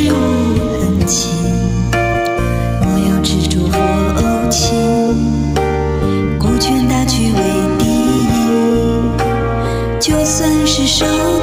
事物很轻，莫要执着和怄气，孤全大局为第一，就算是受。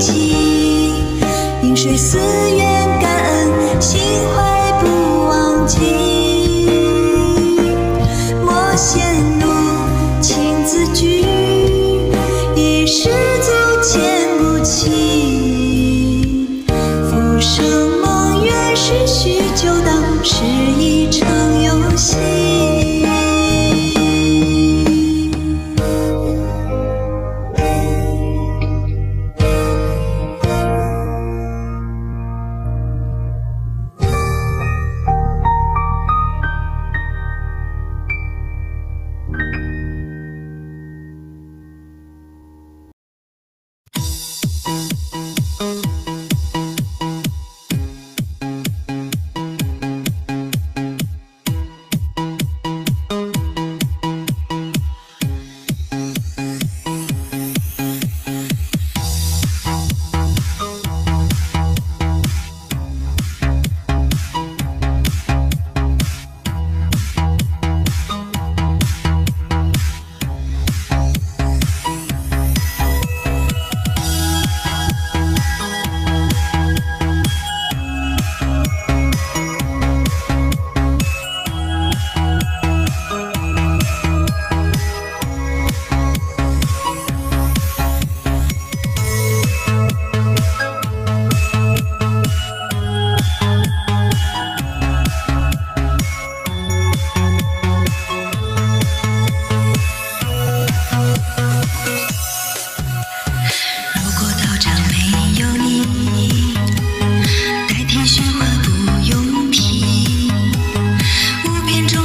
起，饮水思源，感恩心怀不忘记。莫嫌奴情自居，一世足牵不起。浮生梦，缘世寻。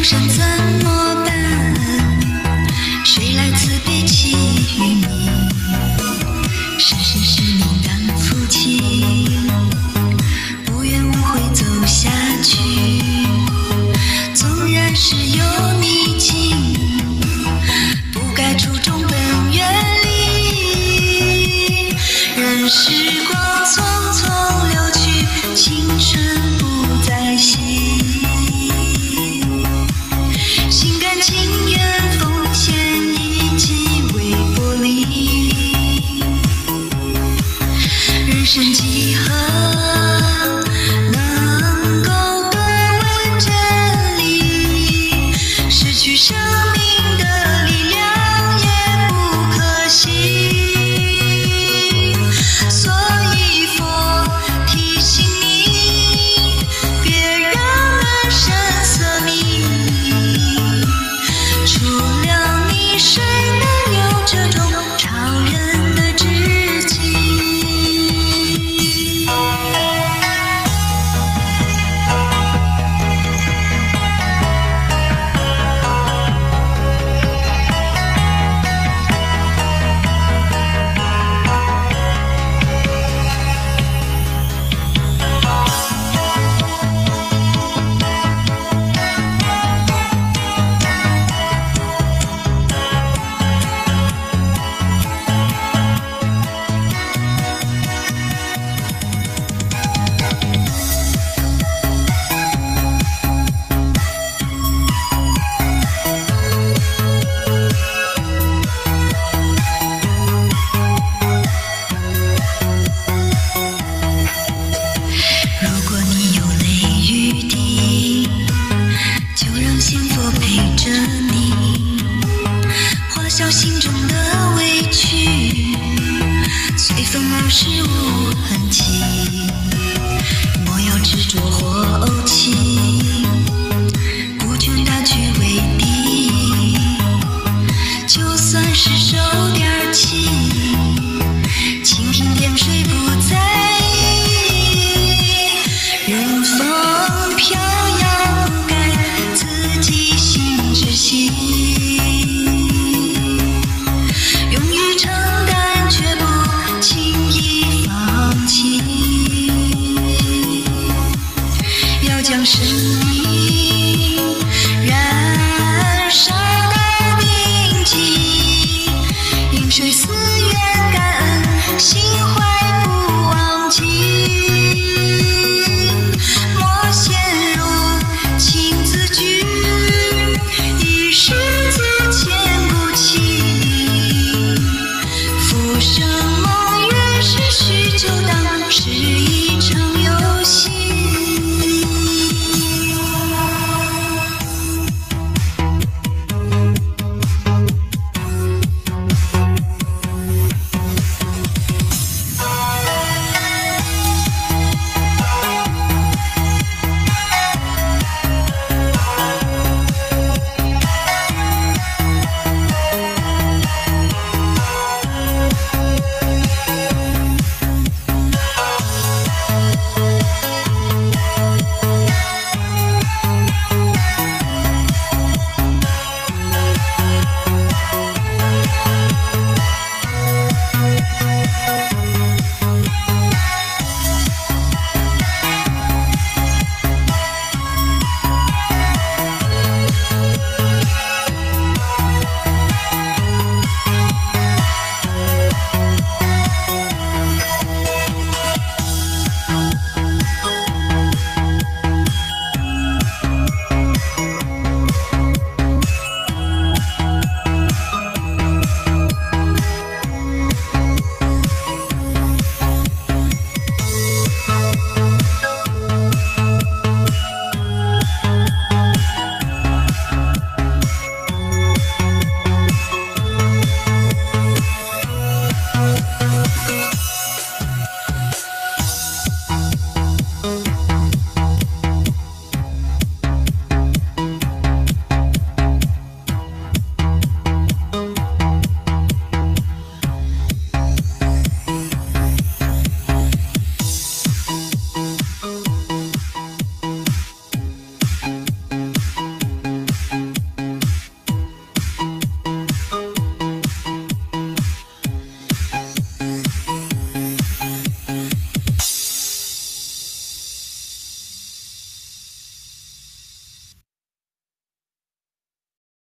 山村人几何 ocean.